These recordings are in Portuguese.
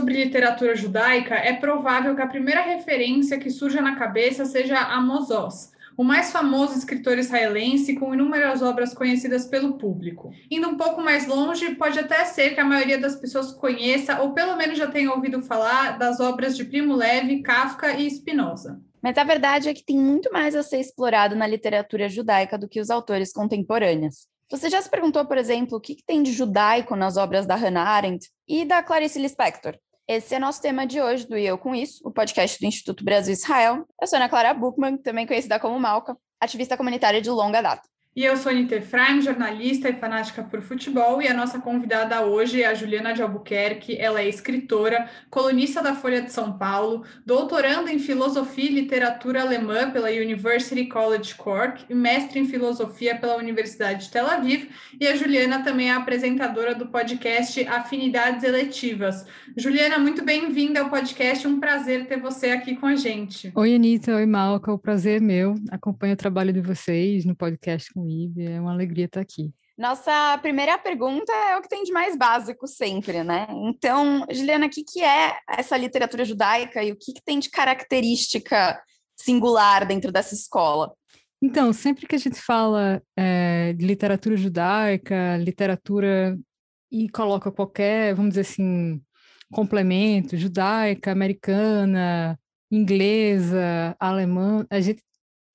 sobre literatura judaica, é provável que a primeira referência que surja na cabeça seja Amos Oz, o mais famoso escritor israelense com inúmeras obras conhecidas pelo público. Indo um pouco mais longe, pode até ser que a maioria das pessoas conheça ou pelo menos já tenha ouvido falar das obras de Primo Levi, Kafka e Spinoza. Mas a verdade é que tem muito mais a ser explorado na literatura judaica do que os autores contemporâneos. Você já se perguntou, por exemplo, o que, que tem de judaico nas obras da Hannah Arendt e da Clarice Lispector? Esse é nosso tema de hoje do Eu Com Isso, o podcast do Instituto Brasil Israel. Eu sou Ana Clara Buchmann, também conhecida como Malca, ativista comunitária de longa data. E eu sou Anita Efraim, jornalista e fanática por futebol, e a nossa convidada hoje é a Juliana de Albuquerque. Ela é escritora, colunista da Folha de São Paulo, doutorando em filosofia e literatura alemã pela University College Cork e mestre em filosofia pela Universidade de Tel Aviv. E a Juliana também é apresentadora do podcast Afinidades Eletivas. Juliana, muito bem-vinda ao podcast. Um prazer ter você aqui com a gente. Oi, Anitta. Oi, Malca. O prazer é meu. Acompanho o trabalho de vocês no podcast com É uma alegria estar aqui. Nossa primeira pergunta é o que tem de mais básico sempre, né? Então, Juliana, o que, que é essa literatura judaica e o que, que tem de característica singular dentro dessa escola? Então, sempre que a gente fala é, de literatura judaica, literatura e coloca qualquer, vamos dizer assim, complemento, judaica, americana, inglesa, alemã, a gente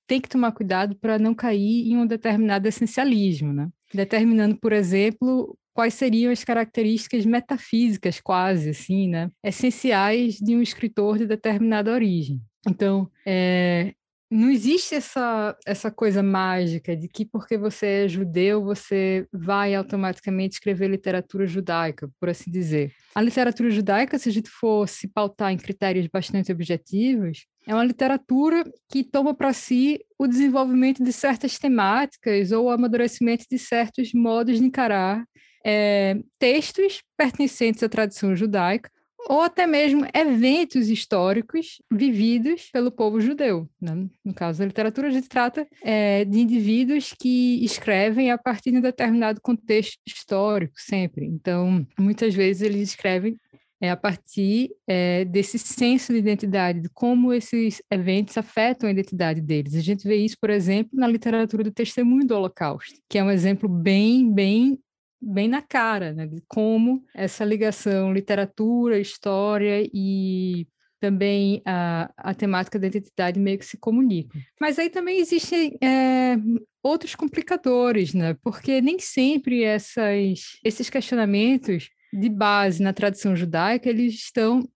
tem que tomar cuidado para não cair em um determinado essencialismo, né? Determinando, por exemplo, quais seriam as características metafísicas, quase assim, né? Essenciais de um escritor de determinada origem. Então, é, não existe essa, essa coisa mágica de que porque você é judeu, você vai automaticamente escrever literatura judaica, por assim dizer. A literatura judaica, se a gente for se pautar em critérios bastante objetivos, é uma literatura que toma para si o desenvolvimento de certas temáticas ou o amadurecimento de certos modos de encarar é, textos pertencentes à tradição judaica ou até mesmo eventos históricos vividos pelo povo judeu. Né? No caso da literatura, a gente trata é, de indivíduos que escrevem a partir de um determinado contexto histórico, sempre. Então, muitas vezes eles escrevem é, a partir é, desse senso de identidade, de como esses eventos afetam a identidade deles. A gente vê isso, por exemplo, na literatura do Testemunho do Holocausto, que é um exemplo bem, bem bem na cara, né, de como essa ligação literatura, história e também a, a temática da identidade meio que se comunicam. Mas aí também existem é, outros complicadores, né? Porque nem sempre essas, esses questionamentos de base na tradição judaica, eles estão,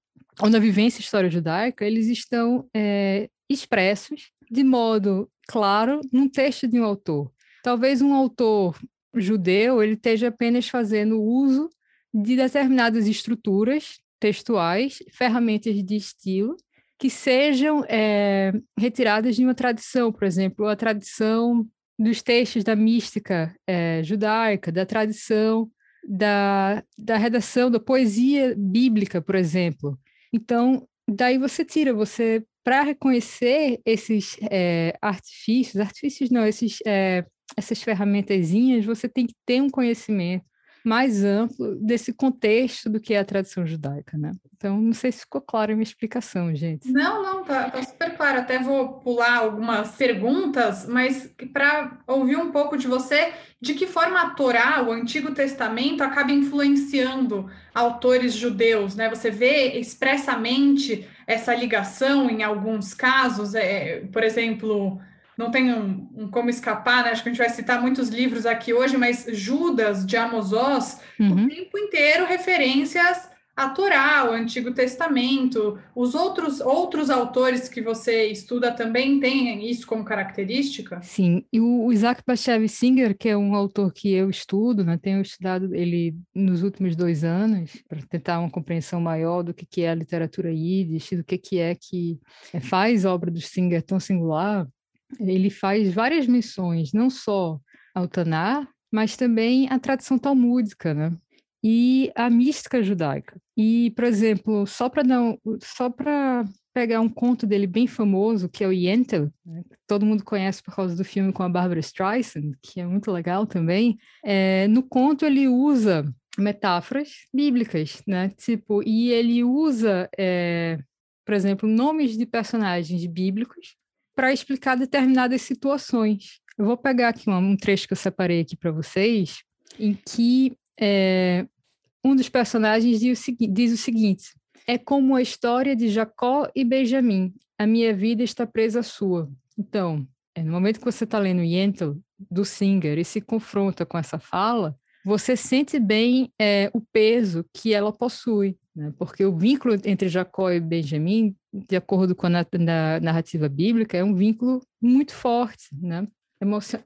ou na vivência história judaica, eles estão é, expressos de modo claro num texto de um autor. Talvez um autor judeu ele esteja apenas fazendo uso de determinadas estruturas textuais, ferramentas de estilo, que sejam é, retiradas de uma tradição, por exemplo, a tradição dos textos da mística é, judaica, da tradição da, da redação da poesia bíblica, por exemplo. Então, daí você tira, você para reconhecer esses é, artifícios, artifícios não, esses essas ferramentazinhas, você tem que ter um conhecimento mais amplo desse contexto do que é a tradição judaica, né? Então, não sei se ficou clara a minha explicação, gente. Não, não, tá, tá super claro. Até vou pular algumas perguntas, mas para ouvir um pouco de você, de que forma a Torá, o Antigo Testamento, acaba influenciando autores judeus, né? Você vê expressamente essa ligação em alguns casos, é, por exemplo, não tem um, um, como escapar, né? Acho que a gente vai citar muitos livros aqui hoje, mas Judas de Amos Oz, uhum. o tempo inteiro referências a Torá, o Antigo Testamento. Os outros outros autores que você estuda também têm isso como característica? Sim, e o Isaac Bashevis Singer, que é um autor que eu estudo, né? Tenho estudado ele nos últimos dois anos para tentar uma compreensão maior do que, que é a literatura yiddish, do que, que é que faz a obra do Singer tão singular ele faz várias missões, não só ao Tanar, mas também a tradição talmúdica, né? E a mística judaica. E, por exemplo, só para dar só para pegar um conto dele bem famoso, que é o Yentl, né? todo mundo conhece por causa do filme com a Barbara Streisand, que é muito legal também. É, no conto ele usa metáforas bíblicas, né? Tipo, e ele usa, é, por exemplo, nomes de personagens bíblicos para explicar determinadas situações. Eu vou pegar aqui um, trecho que eu separei aqui para vocês, em que é, um dos personagens diz o, diz o seguinte: é como a história de Jacó e Benjamim. A minha vida está presa à sua. Então, é, no momento que você está lendo Yentl, do Singer, e se confronta com essa fala, você sente bem é, o peso que ela possui, né? porque o vínculo entre Jacó e Benjamim, de acordo com a na, narrativa bíblica, é um vínculo muito forte, né?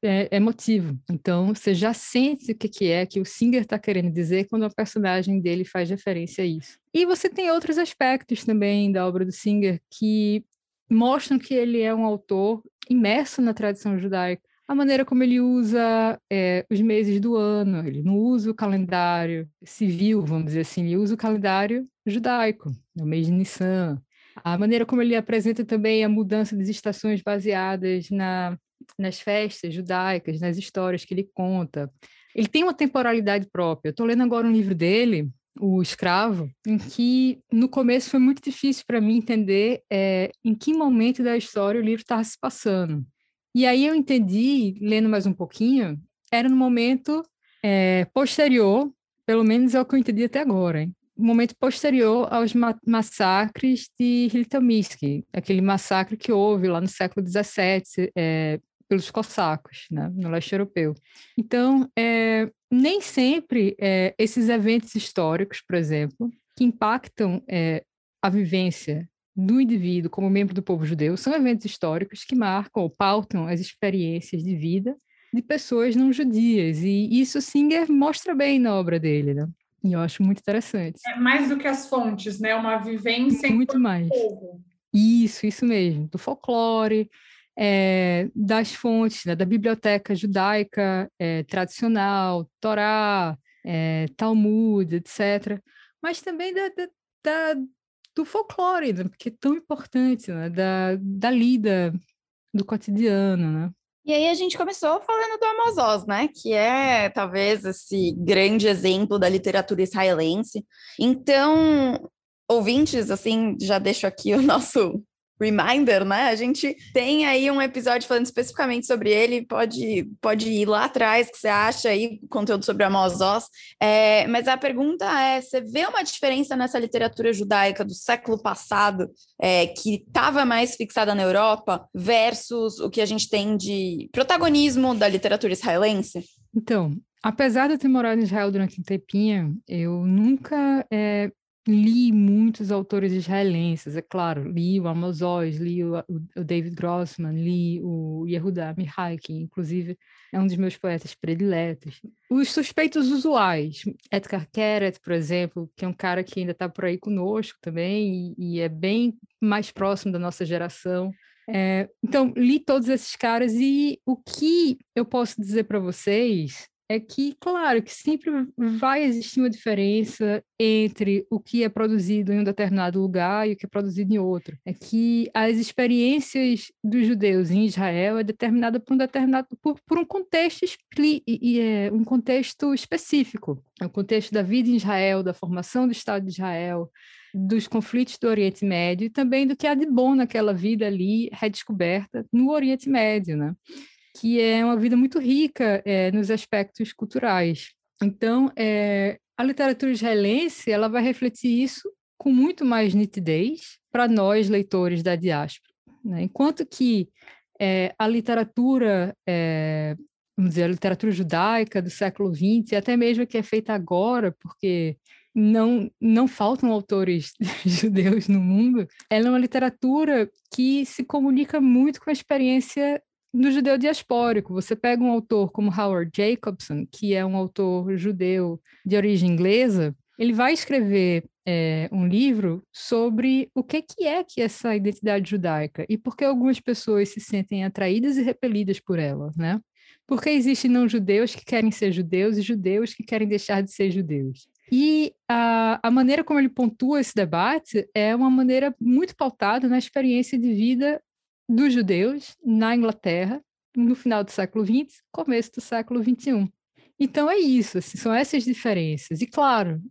é, emotivo. Então, você já sente o que, é que o Singer está querendo dizer quando o personagem dele faz referência a isso. E você tem outros aspectos também da obra do Singer que mostram que ele é um autor imerso na tradição judaica. A maneira como ele usa é, os meses do ano, ele não usa o calendário civil, vamos dizer assim, ele usa o calendário judaico, o mês de Nissan. A maneira como ele apresenta também a mudança das estações baseadas na nas festas judaicas, nas histórias que ele conta. Ele tem uma temporalidade própria. Estou lendo agora um livro dele, O Escravo, em que no começo foi muito difícil para mim entender é, em que momento da história o livro estava se passando. E aí eu entendi, lendo mais um pouquinho, era no momento é, posterior, pelo menos é o que eu entendi até agora, hein? momento posterior aos ma massacres de Hiltomisky, aquele massacre que houve lá no século XVII, é, pelos cossacos, né, no leste europeu. Então, é, nem sempre esses eventos históricos, por exemplo, que impactam a vivência do indivíduo como membro do povo judeu, são eventos históricos que marcam ou pautam as experiências de vida de pessoas não judias. E isso Singer mostra bem na obra dele, né? E eu acho muito interessante. É mais do que as fontes, né? Uma vivência muito mais. Povo. Isso, isso mesmo. Do folclore, é, das fontes, né, da biblioteca judaica é, tradicional, Torá, é, Talmud, etc. Mas também da, da, da do folclore, né, porque é tão importante, né, da, da lida do cotidiano, né? E aí a gente começou falando do Amos Oz, né? Que é talvez esse grande exemplo da literatura israelense. Então, ouvintes, assim, já deixo aqui o nosso reminder, né? A gente tem aí um episódio falando especificamente sobre ele, pode, pode ir lá atrás que você acha aí conteúdo sobre Amos Oz. É, mas a pergunta é: você vê uma diferença nessa literatura judaica do século passado, é, que estava mais fixada na Europa, versus o que a gente tem de protagonismo da literatura israelense? Então, apesar de eu ter morado em Israel durante um tempinho, eu nunca é, li muitos autores israelenses, é claro, li o Amos Oz, li o, o, David Grossman, li o Yehuda Mihai, que inclusive é um dos meus poetas prediletos. Os suspeitos usuais, Edgar Keret, por exemplo, que é um cara que ainda está por aí conosco também e, e, é bem mais próximo da nossa geração. É, então, li todos esses caras e o que eu posso dizer para vocês é que, claro, que sempre vai existir uma diferença entre o que é produzido em um determinado lugar e o que é produzido em outro. É que as experiências dos judeus em Israel é determinada por um determinado por, por um contexto e, e é um contexto específico. É o contexto da vida em Israel, da formação do Estado de Israel, dos conflitos do Oriente Médio e também do que há de bom naquela vida ali redescoberta no Oriente Médio, né? Que é uma vida muito rica é, nos aspectos culturais. Então, é, a literatura israelense ela vai refletir isso com muito mais nitidez para nós, leitores da diáspora. Né? Enquanto que é, a literatura, é, vamos dizer, a literatura judaica do século XX, e até mesmo a que é feita agora, porque não, não faltam autores judeus no mundo, ela é uma literatura que se comunica muito com a experiência do judeu diaspórico. Você pega um autor como Howard Jacobson, que é um autor judeu de origem inglesa, ele vai escrever é, um livro sobre o que, que é que essa identidade judaica e por que algumas pessoas se sentem atraídas e repelidas por ela, né? Porque existem não judeus que querem ser judeus e judeus que querem deixar de ser judeus. E a, a maneira como ele pontua esse debate é uma maneira muito pautada na experiência de vida dos judeus na Inglaterra no final do século XX, começo do século XXI. Então é isso, assim, são essas diferenças. E claro,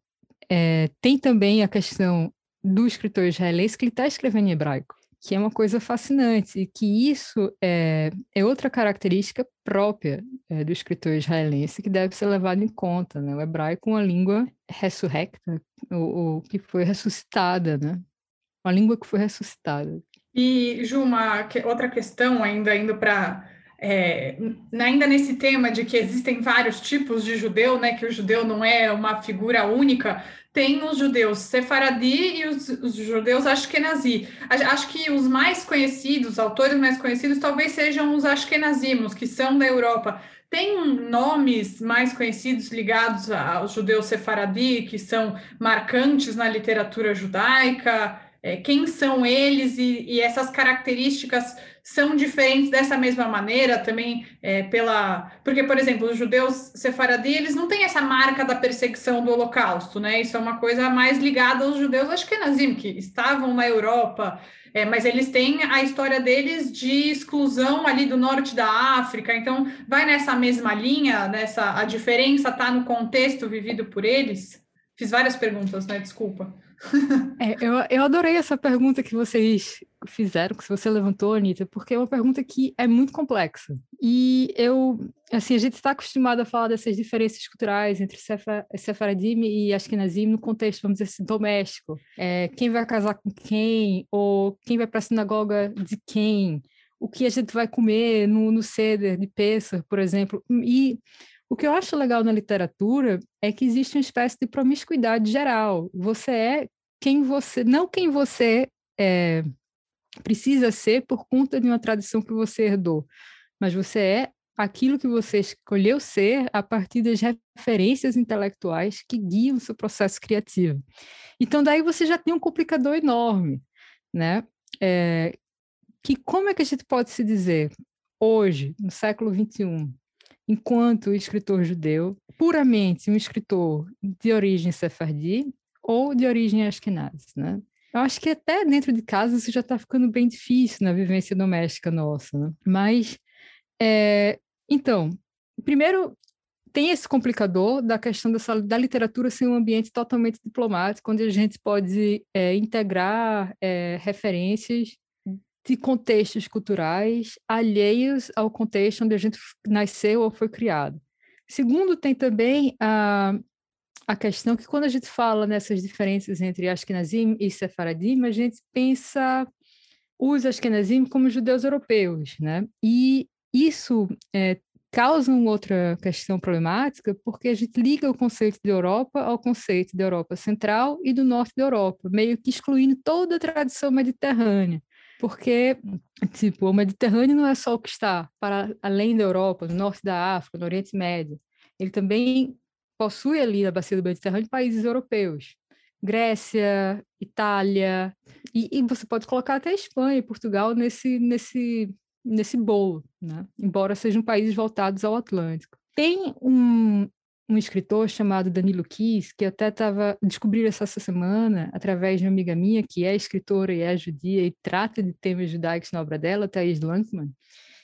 é, tem também a questão do escritor israelense que ele está escrevendo em hebraico, que é uma coisa fascinante, e que isso é, é outra característica própria é, do escritor israelense que deve ser levado em conta. Né? O hebraico é uma língua ressurrecta, ou, ou que foi ressuscitada, né? uma língua que foi ressuscitada. E, Ju, uma outra questão, ainda indo para é, ainda nesse tema de que existem vários tipos de judeu, né, que o judeu não é uma figura única, tem os judeus sefaradi e os, os judeus ashkenazi. Acho que os mais conhecidos, autores mais conhecidos, talvez sejam os ashkenazimos, que são da Europa. Tem nomes mais conhecidos ligados aos judeus sefaradi, que são marcantes na literatura judaica? É, quem são eles e, e essas características são diferentes dessa mesma maneira também é, pela porque por exemplo os judeus sefaradi eles não têm essa marca da perseguição do Holocausto né? Isso é uma coisa mais ligada aos judeus acho que nazim que estavam na Europa é, mas eles têm a história deles de exclusão ali do norte da África então vai nessa mesma linha nessa a diferença está no contexto vivido por eles? Fiz várias perguntas né? Desculpa é, eu, eu adorei essa pergunta que vocês fizeram, que você levantou, Anitta, porque é uma pergunta que é muito complexa. E eu, assim, a gente está acostumado a falar dessas diferenças culturais entre Sefaradim e Ashkenazim no contexto, vamos dizer assim, doméstico. É, quem vai casar com quem, ou quem vai para a sinagoga de quem, o que a gente vai comer no, no Seder de Pesach, por exemplo. E o que eu acho legal na literatura é que existe uma espécie de promiscuidade geral. Você é quem você, não quem você é, precisa ser por conta de uma tradição que você herdou, mas você é aquilo que você escolheu ser a partir das referências intelectuais que guiam o seu processo criativo. Então, daí você já tem um complicador enorme, né? É, que como é que a gente pode se dizer hoje, no século XXI, enquanto escritor judeu, puramente um escritor de origem sefardi ou de origem ashkenaz, né? Eu acho que até dentro de casa isso já está ficando bem difícil na vivência doméstica nossa, né? Mas, é, então, primeiro tem esse complicador da questão dessa, da literatura ser um ambiente totalmente diplomático, onde a gente pode é, integrar é, referências de contextos culturais alheios ao contexto onde a gente nasceu ou foi criado. Segundo, tem também a, a questão que quando a gente fala nessas diferenças entre Ashkenazim e Sefaradim, a gente pensa os Ashkenazim como judeus europeus, né? E isso é, causa uma outra questão problemática, porque a gente liga o conceito de Europa ao conceito da Europa Central e do Norte da Europa, meio que excluindo toda a tradição mediterrânea porque, tipo, o Mediterrâneo não é só o que está para além da Europa, no norte da África, no Oriente Médio. Ele também possui ali na bacia do Mediterrâneo países europeus. Grécia, Itália, e, e, você pode colocar até Espanha e Portugal nesse, nesse, nesse bolo, né? embora sejam países voltados ao Atlântico. Tem um, um escritor chamado Danilo Kiss, que até estava descobrindo essa semana através de uma amiga minha que é escritora e é judia e trata de temas judaicos na obra dela, Thais Lankman,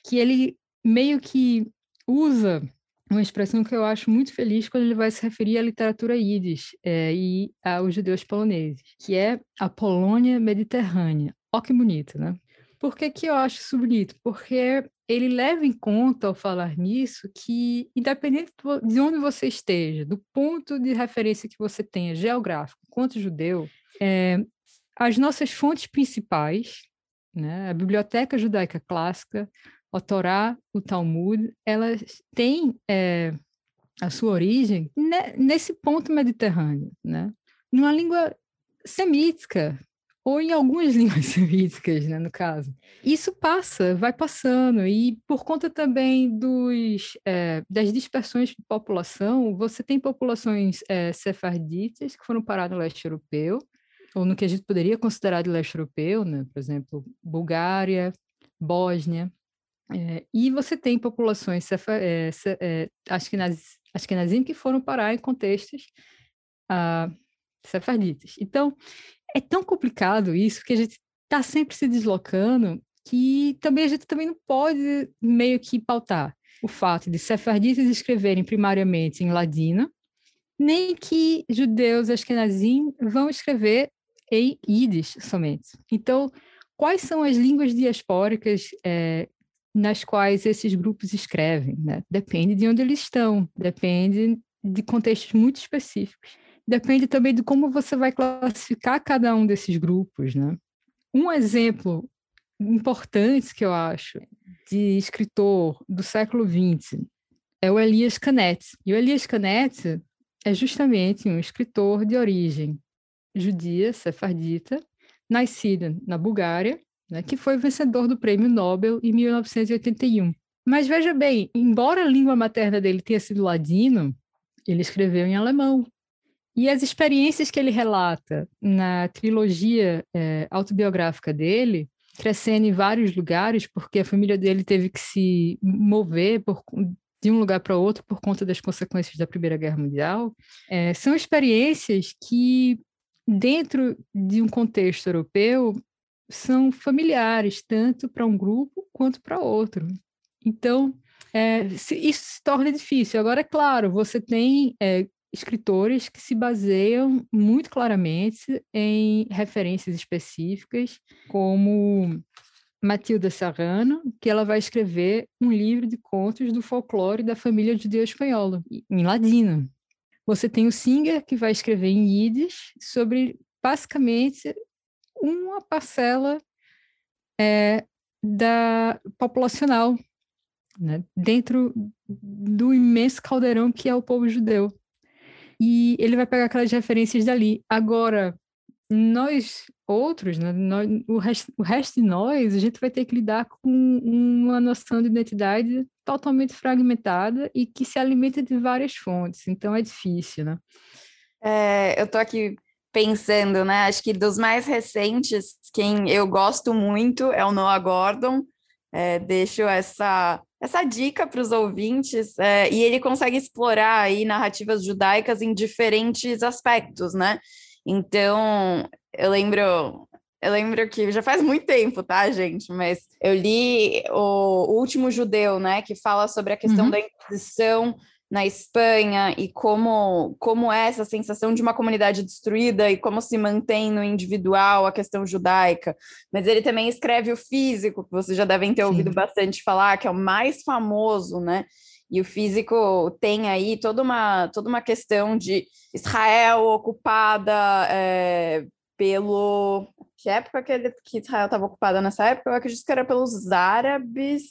que ele meio que usa uma expressão que eu acho muito feliz quando ele vai se referir à literatura yiddish é, e aos judeus poloneses, que é a Polônia mediterrânea. Ó que bonito, né? Por que, que eu acho isso bonito? Porque ele leva em conta, ao falar nisso, que, independente de onde você esteja, do ponto de referência que você tenha, geográfico, quanto judeu, é, as nossas fontes principais, né, a Biblioteca Judaica Clássica, a Torá, o Talmud, elas têm é, a sua origem nesse ponto mediterrâneo, né? numa língua semítica, ou em algumas línguas semíticas, né, no caso. Isso passa, vai passando, e por conta também dos, é, das dispersões de população, você tem populações é, sefarditas que foram parar no leste europeu, ou no que a gente poderia considerar de leste europeu, né, por exemplo, Bulgária, Bósnia, é, e você tem populações sefa, é, se, é, ashkenazim que foram parar em contextos ah, sefarditas. Então, é tão complicado isso que a gente está sempre se deslocando que também a gente também não pode meio que pautar. o fato de sefarditas escreverem primariamente em ladino, nem que judeus ashkenazim vão escrever em Yiddish somente. Então, quais são as línguas diaspóricas é, nas quais esses grupos escrevem? Né? Depende de onde eles estão, depende de contextos muito específicos. Depende também de como você vai classificar cada um desses grupos, né? Um exemplo importante que eu acho de escritor do século XX é o Elias Canet. E o Elias Canet é justamente um escritor de origem judia, sefardita, nascido na Bulgária, né, que foi vencedor do Prêmio Nobel em 1981. Mas veja bem, embora a língua materna dele tenha sido ladino, ele escreveu em alemão. E as experiências que ele relata na trilogia é, autobiográfica dele crescendo em vários lugares, porque a família dele teve que se mover por, de um lugar para outro por conta das consequências da Primeira Guerra Mundial, é, são experiências que, dentro de um contexto europeu, são familiares, tanto para um grupo quanto para outro. Então, é, isso se torna difícil. Agora, é claro, você tem é, escritores que se baseiam muito claramente em referências específicas, como Matilda Serrano, que ela vai escrever um livro de contos do folclore da família judeu espanhola, em ladino. Você tem o Singer, que vai escrever em Yiddish sobre, basicamente, uma parcela é, da populacional, né, dentro do imenso caldeirão que é o povo judeu e ele vai pegar aquelas referências dali. Agora, nós outros, né, nós, o, resto, o resto de nós, a gente vai ter que lidar com uma noção de identidade totalmente fragmentada e que se alimenta de várias fontes, então é difícil, né? É, eu tô aqui pensando, né? Acho que dos mais recentes, quem eu gosto muito é o Noah Gordon. É, deixo essa essa dica para os ouvintes, é, e ele consegue explorar aí narrativas judaicas em diferentes aspectos, né? Então, eu lembro, eu lembro que já faz muito tempo, tá, gente? Mas eu li o, o Último Judeu, né? Que fala sobre a questão uhum. da Inquisição na Espanha e como, como é essa sensação de uma comunidade destruída e como se mantém no individual a questão judaica. Mas ele também escreve o físico, que vocês já devem ter Sim. ouvido bastante falar, que é o mais famoso, né? E o físico tem aí toda uma, toda uma questão de Israel ocupada é, pelo. Que época que, ele, que Israel estava ocupada nessa época? Eu acredito que era pelos árabes.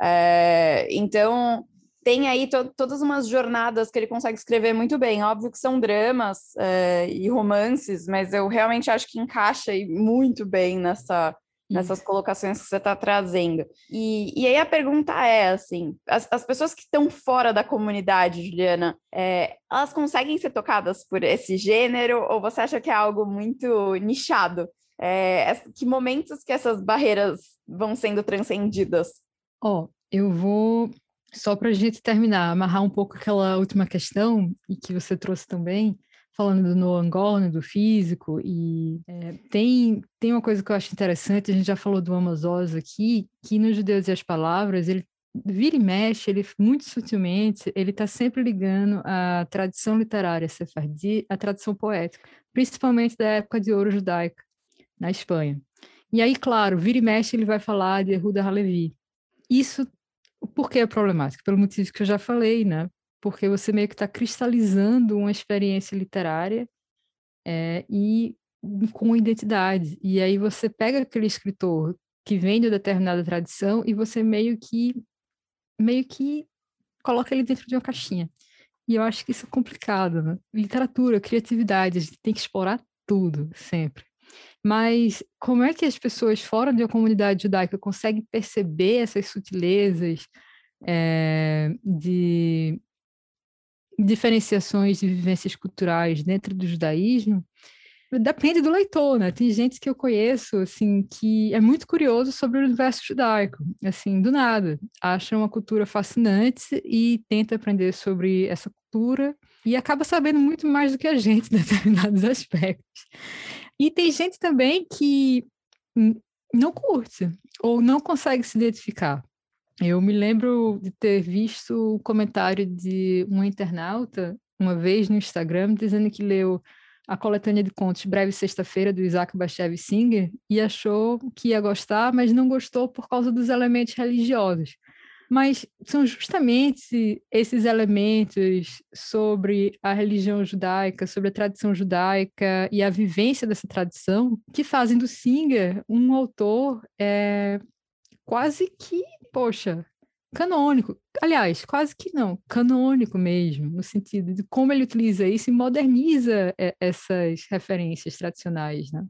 É, então, tem aí to todas umas jornadas que ele consegue escrever muito bem. Óbvio que são dramas é, e romances, mas eu realmente acho que encaixa muito bem nessa, nessas colocações que você está trazendo. E, e aí a pergunta é assim: as, as pessoas que estão fora da comunidade, Juliana, é, elas conseguem ser tocadas por esse gênero ou você acha que é algo muito nichado? É, que momentos que essas barreiras vão sendo transcendidas? Ó, oh, eu vou só para a gente terminar, amarrar um pouco aquela última questão, e que você trouxe também, falando do Gorn, do físico, e é, tem, tem uma coisa que eu acho interessante, a gente já falou do Oz aqui, que no Judeus e as Palavras, ele vira e mexe, ele muito sutilmente, ele está sempre ligando a tradição literária sefardi à tradição poética, principalmente da época de ouro judaica, na Espanha. E aí, claro, vira e mexe, ele vai falar de Yehuda Halevi. Isso por que é problemático? Pelo motivo que eu já falei, né? Porque você meio que está cristalizando uma experiência literária é, e com identidade. E aí você pega aquele escritor que vem de determinada tradição e você meio que meio que coloca ele dentro de uma caixinha. E eu acho que isso é complicado, né? Literatura, criatividade, a gente tem que explorar tudo, sempre. Mas como é que as pessoas fora de uma comunidade judaica conseguem perceber essas sutilezas é, de diferenciações de vivências culturais dentro do judaísmo? Depende do leitor, né? Tem gente que eu conheço, assim, que é muito curioso sobre o universo judaico, assim, do nada. Acha uma cultura fascinante e tenta aprender sobre essa cultura e acaba sabendo muito mais do que a gente em determinados aspectos. E tem gente também que não curte ou não consegue se identificar. Eu me lembro de ter visto o um comentário de uma internauta uma vez no Instagram dizendo que leu a coletânea de contos Breve Sexta-feira, do Isaac Bashevis Singer, e achou que ia gostar, mas não gostou por causa dos elementos religiosos. Mas são justamente esses elementos sobre a religião judaica, sobre a tradição judaica e a vivência dessa tradição que fazem do Singer um autor é, quase que, poxa, canônico. Aliás, quase que não, canônico mesmo, no sentido de como ele utiliza isso e moderniza é, essas referências tradicionais, né?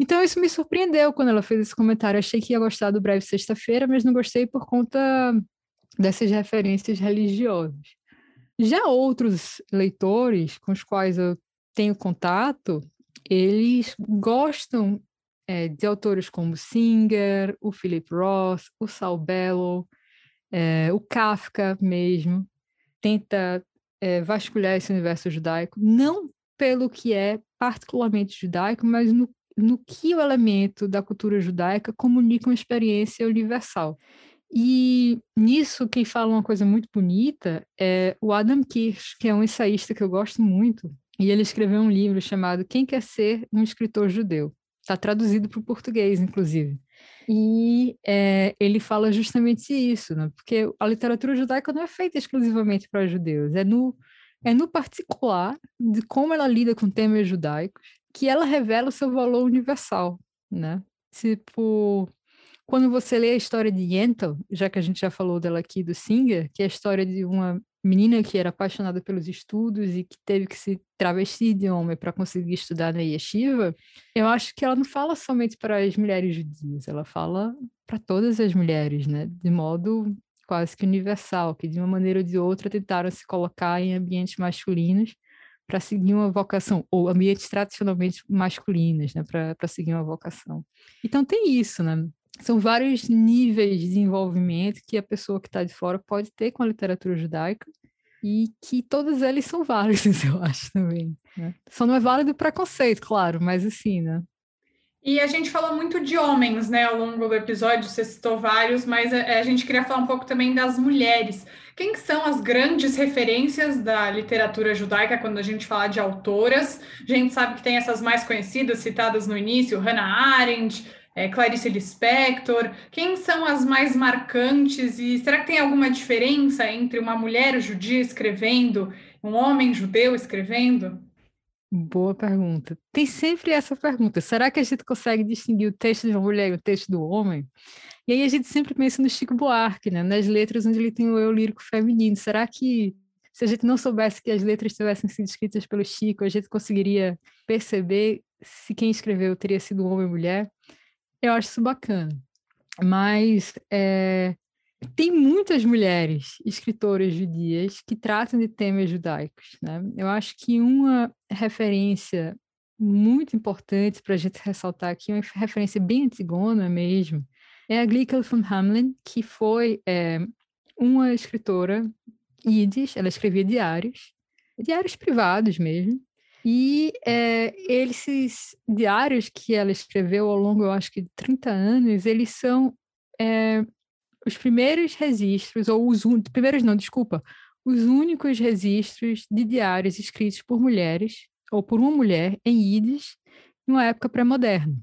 Então isso me surpreendeu quando ela fez esse comentário. achei que ia gostar do Breve Sexta-feira, mas não gostei por conta dessas referências religiosas. Já outros leitores com os quais eu tenho contato, eles gostam é, de autores como Singer, o Philip Roth, o Saul Bellow, é, o Kafka mesmo tenta é, vasculhar esse universo judaico, não pelo que é particularmente judaico, mas no, no que o elemento da cultura judaica comunica uma experiência universal. E nisso, quem fala uma coisa muito bonita é o Adam Kirsch, que é um ensaísta que eu gosto muito, e ele escreveu um livro chamado Quem Quer Ser um Escritor Judeu. Está traduzido para o português, inclusive. E é, ele fala justamente isso, né? porque a literatura judaica não é feita exclusivamente para judeus, é no, é no particular de como ela lida com temas judaicos que ela revela o seu valor universal, né? Tipo, quando você lê a história de Yentl, já que a gente já falou dela aqui do Singer, que é a história de uma menina que era apaixonada pelos estudos e que teve que se travestir de homem para conseguir estudar na yeshiva, eu acho que ela não fala somente para as mulheres judias, ela fala para todas as mulheres, né, de modo quase que universal, que de uma maneira ou de outra tentaram se colocar em ambientes masculinos para seguir uma vocação, ou ambientes tradicionalmente masculinos, né, para seguir uma vocação. Então tem isso, né? são vários níveis de desenvolvimento que a pessoa que está de fora pode ter com a literatura judaica e que todos eles são válidos, eu acho também. Né? Só não é válido o preconceito, claro, mas assim, né? E a gente falou muito de homens, né, ao longo do episódio, você citou vários, mas a, é, a gente queria falar um pouco também das mulheres. Quem são as grandes referências da literatura judaica quando a gente fala de autoras? A gente sabe que tem essas mais conhecidas, citadas no início, Hannah Arendt, é, Clarice Lispector? Quem são as mais marcantes e será que tem alguma diferença entre uma mulher judia escrevendo, um homem judeu escrevendo? Boa pergunta. Tem sempre essa pergunta. Será que a gente consegue distinguir o texto de uma mulher e o texto do homem? E aí a gente sempre pensa no Chico Buarque, né? nas letras onde ele tem o eu lírico feminino. Será que se a gente não soubesse que as letras tivessem sido escritas pelo Chico, a gente conseguiria perceber se quem escreveu teria sido homem ou mulher? Eu acho isso bacana. Mas é, tem muitas mulheres escritoras judias que tratam de temas judaicos. Né? Eu acho que uma referência muito importante para a gente ressaltar aqui, uma referência bem antigona mesmo, é a Glickel von Hamlin, que foi é, uma escritora yiddish, ela escrevia diários, diários privados mesmo, e é, esses diários que ela escreveu ao longo, eu acho que de 30 anos, eles são é, os primeiros registros, ou os primeiros não, desculpa, os únicos registros de diários escritos por mulheres, ou por uma mulher, em Yiddish, em uma época pré-moderna,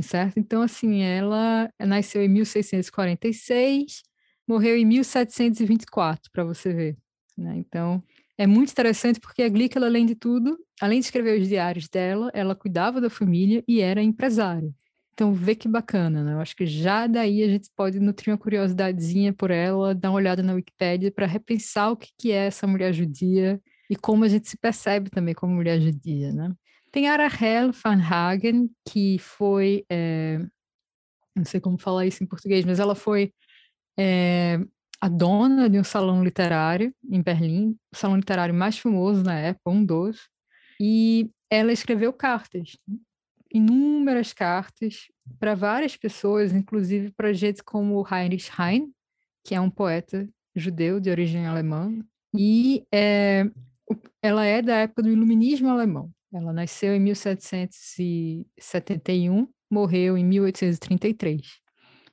certo? Então, assim, ela nasceu em 1646, morreu em 1724, para você ver, né? Então, é muito interessante porque a Glick, além de tudo, além de escrever os diários dela, ela cuidava da família e era empresária. Então, vê que bacana, né? Eu acho que já daí a gente pode nutrir uma curiosidadezinha por ela, dar uma olhada na Wikipédia para repensar o que, que é essa mulher judia e como a gente se percebe também como mulher judia, né? Tem a van Hagen, que foi, é, não sei como falar isso em português, mas ela foi é, a dona de um salão literário em Berlim, o salão literário mais famoso na época, um dos, e ela escreveu cartas, inúmeras cartas para várias pessoas, inclusive para gente como Heinrich Heine, que é um poeta judeu de origem alemã, e é, ela é da época do iluminismo alemão. Ela nasceu em 1771, morreu em 1833.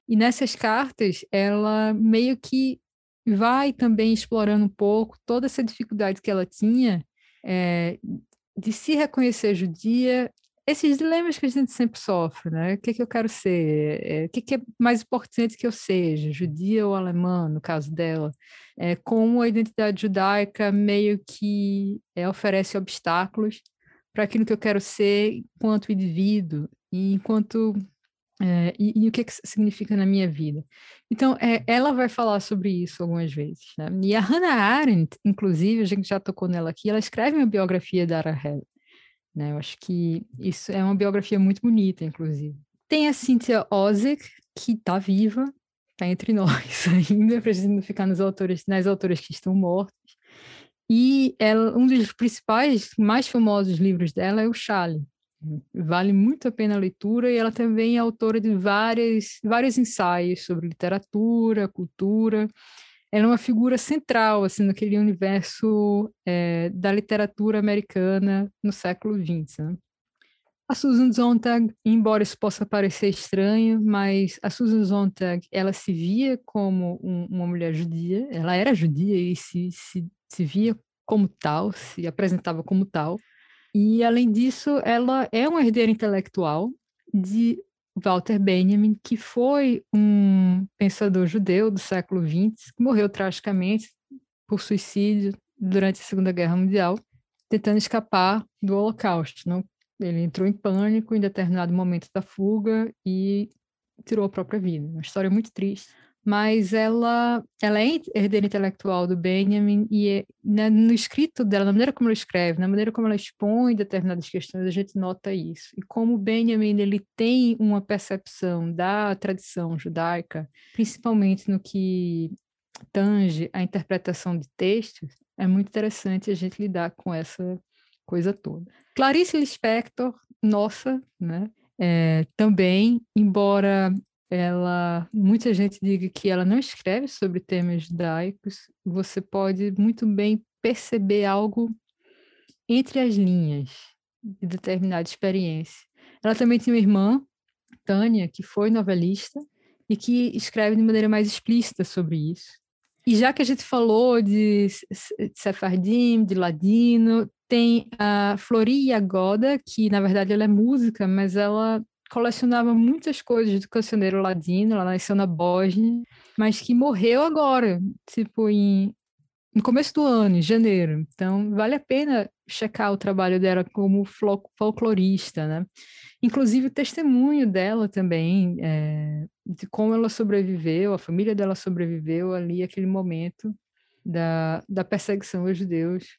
E nessas cartas, ela meio que vai também explorando um pouco toda essa dificuldade que ela tinha é, de se reconhecer judia, esses dilemas que a gente sempre sofre, né? O que, é que eu quero ser? É, o que, que, é mais importante que eu seja, judia ou alemã, no caso dela? É, como a identidade judaica meio que é, oferece obstáculos para aquilo que eu quero ser enquanto indivíduo e enquanto é, e, e, o que, que significa na minha vida. Então, é, ela vai falar sobre isso algumas vezes. Né? E a Hannah Arendt, inclusive, a gente já tocou nela aqui, ela escreve uma biografia da Rahel. Né? Eu acho que isso é uma biografia muito bonita, inclusive. Tem a Cynthia Ozick, que está viva, está entre nós ainda, não ficar nos autores, nas autoras que estão mortas. E ela, um dos principais, mais famosos livros dela é o Charlie, Vale muito a pena a leitura e ela também é autora de várias, vários ensaios sobre literatura, cultura. Ela é uma figura central assim naquele universo é, da literatura americana no século XX. Né? A Susan Sontag, embora isso possa parecer estranho, mas a Susan Sontag ela se via como um, uma mulher judia. Ela era judia e se, se, se via como tal, se apresentava como tal. E, além disso, ela é uma herdeira intelectual de Walter Benjamin, que foi um pensador judeu do século XX, que morreu tragicamente por suicídio durante a Segunda Guerra Mundial, tentando escapar do Holocausto. Não? Ele entrou em pânico em determinado momento da fuga e tirou a própria vida. Uma história muito triste mas ela, ela é herdeira intelectual do Benjamin e é, né, no escrito dela, na maneira como ela escreve, na maneira como ela expõe determinadas questões, a gente nota isso. E como o Benjamin ele tem uma percepção da tradição judaica, principalmente no que tange a interpretação de textos, é muito interessante a gente lidar com essa coisa toda. Clarice Lispector, nossa, né? É, também, embora ela muita gente diga que ela não escreve sobre temas judaicos, você pode muito bem perceber algo entre as linhas de determinada experiência. Ela também tem uma irmã, Tânia, que foi novelista e que escreve de maneira mais explícita sobre isso. E já que a gente falou de Sephardim, de Ladino, tem a Flori Yagoda, que na verdade ela é música, mas ela colecionava muitas coisas do cancioneiro ladino, ela nasceu na Bósnia, mas que morreu agora, tipo em no começo do ano, em janeiro. Então, vale a pena checar o trabalho dela como folclorista, né? Inclusive o testemunho dela também, é, de como ela sobreviveu, a família dela sobreviveu ali, aquele momento da, da perseguição aos judeus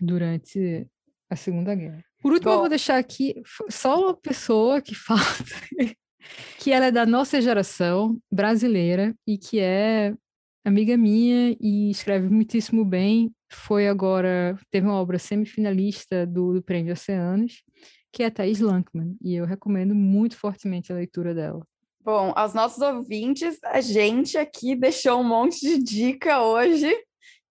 durante a Segunda Guerra. Por último, Bom. eu vou deixar aqui só uma pessoa que fala que ela é da nossa geração brasileira e que é amiga minha e escreve muitíssimo bem. Foi agora, teve uma obra semifinalista do, do Prêmio Oceanos, que é a Thais Lankman, e eu recomendo muito fortemente a leitura dela. Bom, aos nossos ouvintes, a gente aqui deixou um monte de dica hoje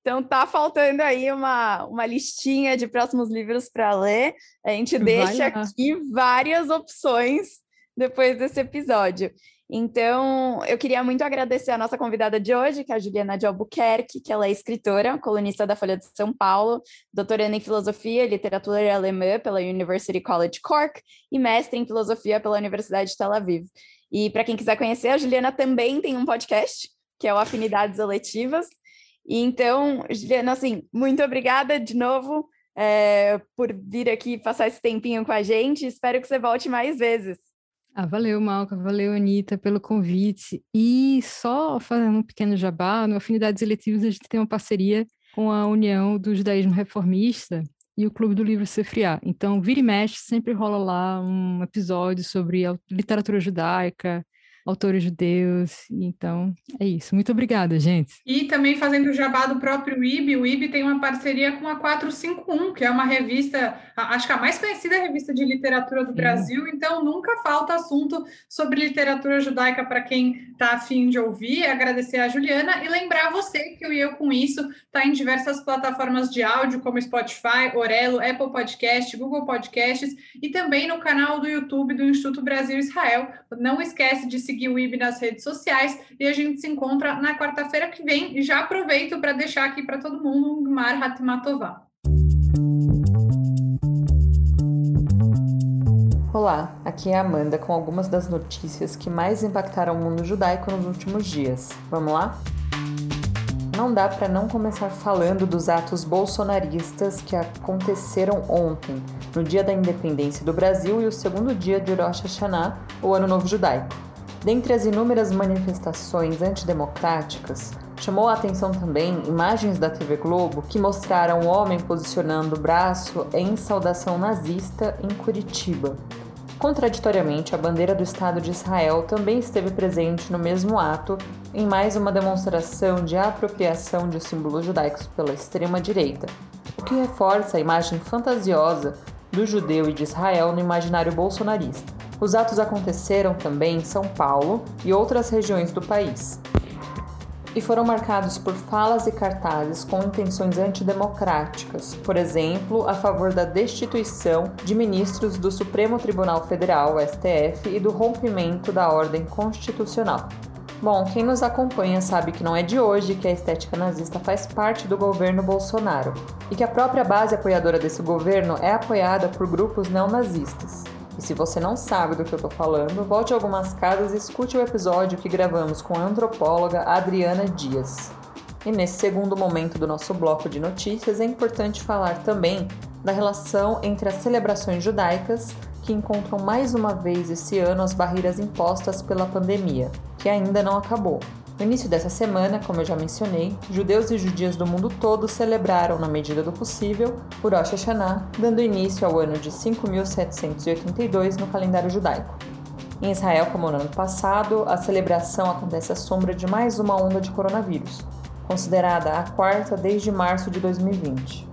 então tá faltando aí uma, uma listinha de próximos livros para ler. A gente deixa aqui várias opções depois desse episódio. Então, eu queria muito agradecer a nossa convidada de hoje, que é a Juliana de Albuquerque, que ela é escritora, colunista da Folha de São Paulo, doutoranda em filosofia e literatura alemã pela University College Cork e mestre em filosofia pela Universidade de Tel Aviv. E para quem quiser conhecer, a Juliana também tem um podcast, que é o Afinidades Eletivas, então, Juliana, assim, muito obrigada de novo é, por vir aqui passar esse tempinho com a gente. Espero que você volte mais vezes. Ah, valeu, Malca, valeu, Anitta, pelo convite. E só fazendo um pequeno jabá, no Afinidades Eletivas a gente tem uma parceria com a União do Judaísmo Reformista e o Clube do Livro Sefriá. Então, vira e mexe, sempre rola lá um episódio sobre literatura judaica, autores judeus. Então, é isso. Muito obrigada, gente. E também fazendo o jabá do próprio IB, o IB tem uma parceria com a 451, que é uma revista, acho que a mais conhecida revista de literatura do Brasil, então nunca falta assunto sobre literatura judaica para quem está afim de ouvir. Agradecer a Juliana e lembrar você que o Eu Com Isso está em diversas plataformas de áudio, como Spotify, Orelo, Apple Podcast, Google Podcasts e também no canal do YouTube do Instituto Brasil Israel. Não esquece de se seguir o IB nas redes sociais e a gente se encontra na quarta-feira que vem. Já aproveito para deixar aqui para todo mundo um Gmar Hatmatová. Olá, aqui é a Amanda com algumas das notícias que mais impactaram o mundo judaico nos últimos dias. Vamos lá? Não dá para não começar falando dos atos bolsonaristas que aconteceram ontem, no dia da independência do Brasil e o segundo dia de Rosh Hashanah, o Ano Novo Judaico. Dentre as inúmeras manifestações antidemocráticas, chamou a atenção também imagens da TV Globo que mostraram o homem posicionando o braço em saudação nazista em Curitiba. Contraditoriamente, a bandeira do Estado de Israel também esteve presente no mesmo ato, em mais uma demonstração de apropriação de símbolos judaicos pela extrema-direita, o que reforça a imagem fantasiosa do judeu e de Israel no imaginário bolsonarista. Os atos aconteceram também em São Paulo e outras regiões do país e foram marcados por falas e cartazes com intenções antidemocráticas, por exemplo, a favor da destituição de ministros do Supremo Tribunal Federal, STF, e do rompimento da ordem constitucional. Bom, quem nos acompanha sabe que não é de hoje que a estética nazista faz parte do governo Bolsonaro e que a própria base apoiadora desse governo é apoiada por grupos neonazistas. E se você não sabe do que eu estou falando, volte algumas casas e escute o episódio que gravamos com a antropóloga Adriana Dias. E nesse segundo momento do nosso bloco de notícias, é importante falar também da relação entre as celebrações judaicas, que encontram mais uma vez esse ano as barreiras impostas pela pandemia, que ainda não acabou. No início dessa semana, como eu já mencionei, judeus e judias do mundo todo celebraram, na medida do possível, o Rosh Hashanah, dando início ao ano de 5782 no calendário judaico. Em Israel, como no ano passado, a celebração acontece à sombra de mais uma onda de coronavírus, considerada a quarta desde março de 2020.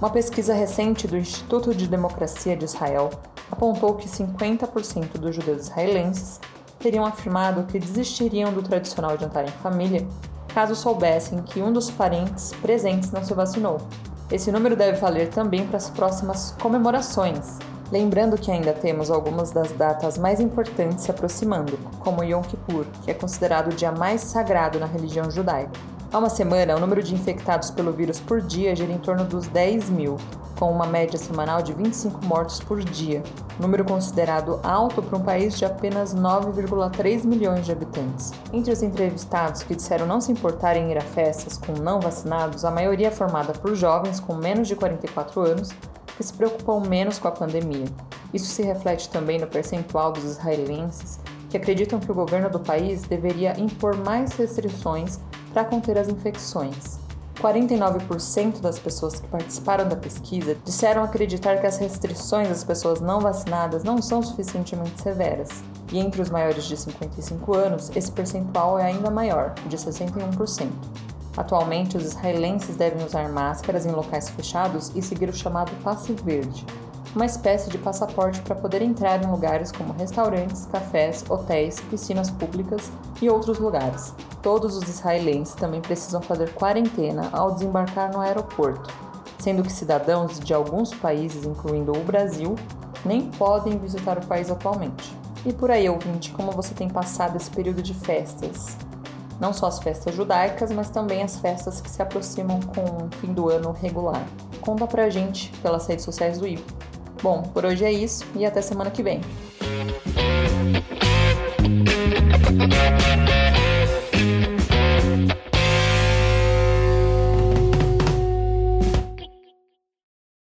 Uma pesquisa recente do Instituto de Democracia de Israel apontou que 50% dos judeus israelenses teriam afirmado que desistiriam do tradicional jantar em família caso soubessem que um dos parentes presentes não se vacinou. Esse número deve valer também para as próximas comemorações, lembrando que ainda temos algumas das datas mais importantes se aproximando, como Yom Kippur, que é considerado o dia mais sagrado na religião judaica. Há uma semana, o número de infectados pelo vírus por dia gira em torno dos 10 mil, com uma média semanal de 25 mortos por dia, número considerado alto para um país de apenas 9,3 milhões de habitantes. Entre os entrevistados que disseram não se importarem em ir a festas com não vacinados, a maioria é formada por jovens com menos de 44 anos que se preocupam menos com a pandemia. Isso se reflete também no percentual dos israelenses que acreditam que o governo do país deveria impor mais restrições para conter as infecções. 49% das pessoas que participaram da pesquisa disseram acreditar que as restrições às pessoas não vacinadas não são suficientemente severas. E entre os maiores de 55 anos, esse percentual é ainda maior, de 61%. Atualmente, os israelenses devem usar máscaras em locais fechados e seguir o chamado passe verde, uma espécie de passaporte para poder entrar em lugares como restaurantes, cafés, hotéis, piscinas públicas e outros lugares. Todos os israelenses também precisam fazer quarentena ao desembarcar no aeroporto, sendo que cidadãos de alguns países, incluindo o Brasil, nem podem visitar o país atualmente. E por aí, ouvinte, como você tem passado esse período de festas? Não só as festas judaicas, mas também as festas que se aproximam com o fim do ano regular. Conta pra gente pelas redes sociais do IPO. Bom, por hoje é isso e até semana que vem.